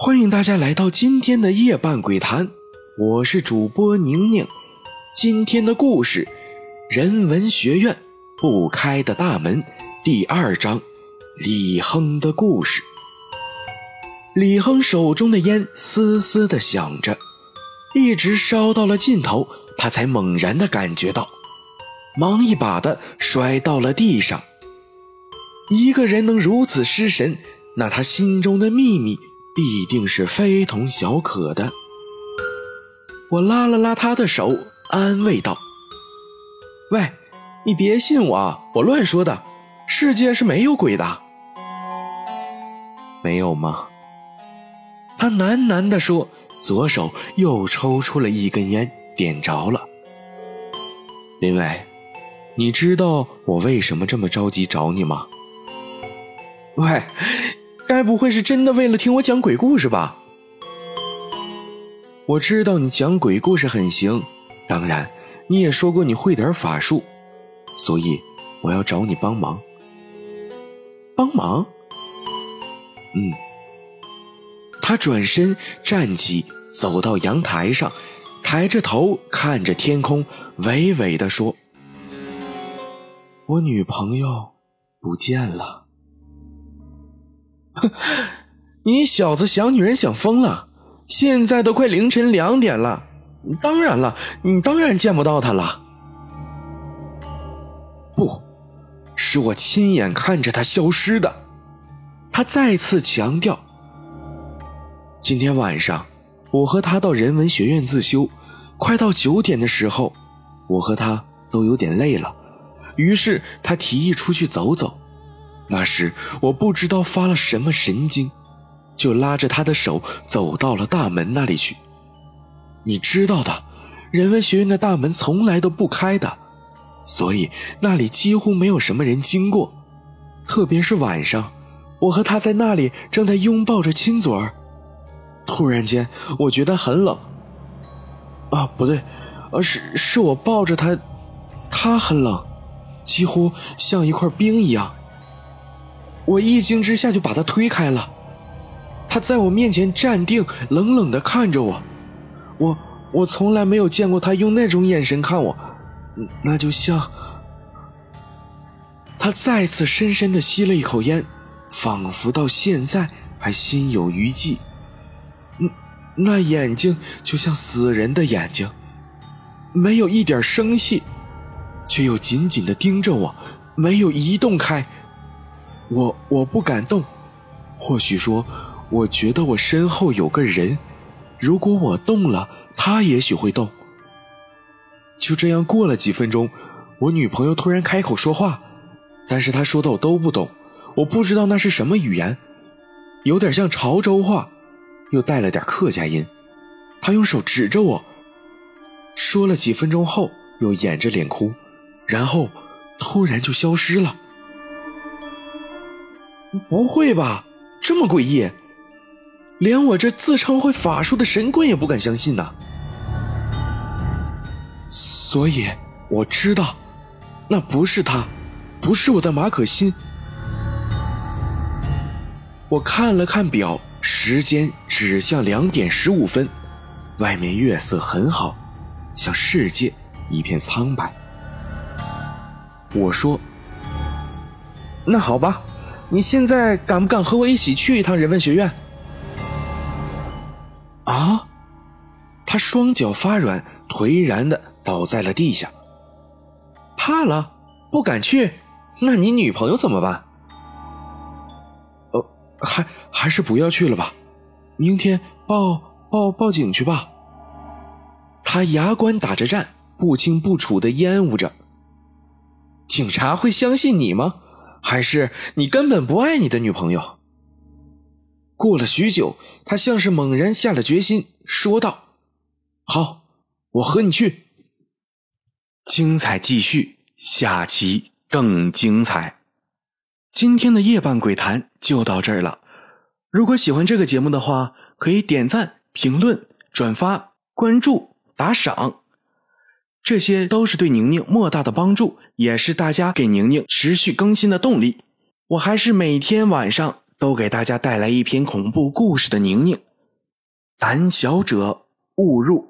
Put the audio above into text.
欢迎大家来到今天的夜半鬼谈，我是主播宁宁。今天的故事《人文学院不开的大门》第二章李亨的故事。李亨手中的烟嘶嘶的响着，一直烧到了尽头，他才猛然的感觉到，忙一把的摔到了地上。一个人能如此失神，那他心中的秘密必定是非同小可的。我拉了拉他的手，安慰道：“喂，你别信我，我乱说的，世界是没有鬼的。”没有吗？他喃喃地说，左手又抽出了一根烟，点着了。林伟，你知道我为什么这么着急找你吗？喂，该不会是真的为了听我讲鬼故事吧？我知道你讲鬼故事很行，当然你也说过你会点法术，所以我要找你帮忙。帮忙？嗯。他转身站起，走到阳台上，抬着头看着天空，娓娓地说：“我女朋友不见了。” 你小子想女人想疯了！现在都快凌晨两点了，当然了，你当然见不到她了。不，是我亲眼看着她消失的。他再次强调。今天晚上，我和他到人文学院自修，快到九点的时候，我和他都有点累了，于是他提议出去走走。那时我不知道发了什么神经，就拉着他的手走到了大门那里去。你知道的，人文学院的大门从来都不开的，所以那里几乎没有什么人经过，特别是晚上，我和他在那里正在拥抱着亲嘴儿。突然间，我觉得很冷。啊，不对，而是是我抱着他，他很冷，几乎像一块冰一样。我一惊之下就把他推开了，他在我面前站定，冷冷的看着我。我我从来没有见过他用那种眼神看我，那就像……他再次深深的吸了一口烟，仿佛到现在还心有余悸。那眼睛就像死人的眼睛，没有一点生气，却又紧紧的盯着我，没有移动开。我我不敢动，或许说，我觉得我身后有个人，如果我动了，他也许会动。就这样过了几分钟，我女朋友突然开口说话，但是她说的我都不懂，我不知道那是什么语言，有点像潮州话。又带了点客家音，他用手指着我，说了几分钟后，又掩着脸哭，然后突然就消失了。不会吧，这么诡异，连我这自称会法术的神棍也不敢相信呐。所以我知道，那不是他，不是我的马可欣。我看了看表，时间。指向两点十五分，外面月色很好，像世界一片苍白。我说：“那好吧，你现在敢不敢和我一起去一趟人文学院？”啊！他双脚发软，颓然的倒在了地下。怕了，不敢去。那你女朋友怎么办？呃，还还是不要去了吧。明天报报报警去吧。他牙关打着颤，不清不楚的烟雾着。警察会相信你吗？还是你根本不爱你的女朋友？过了许久，他像是猛然下了决心，说道：“好，我和你去。”精彩继续，下期更精彩。今天的夜半鬼谈就到这儿了。如果喜欢这个节目的话，可以点赞、评论、转发、关注、打赏，这些都是对宁宁莫大的帮助，也是大家给宁宁持续更新的动力。我还是每天晚上都给大家带来一篇恐怖故事的宁宁。胆小者勿入。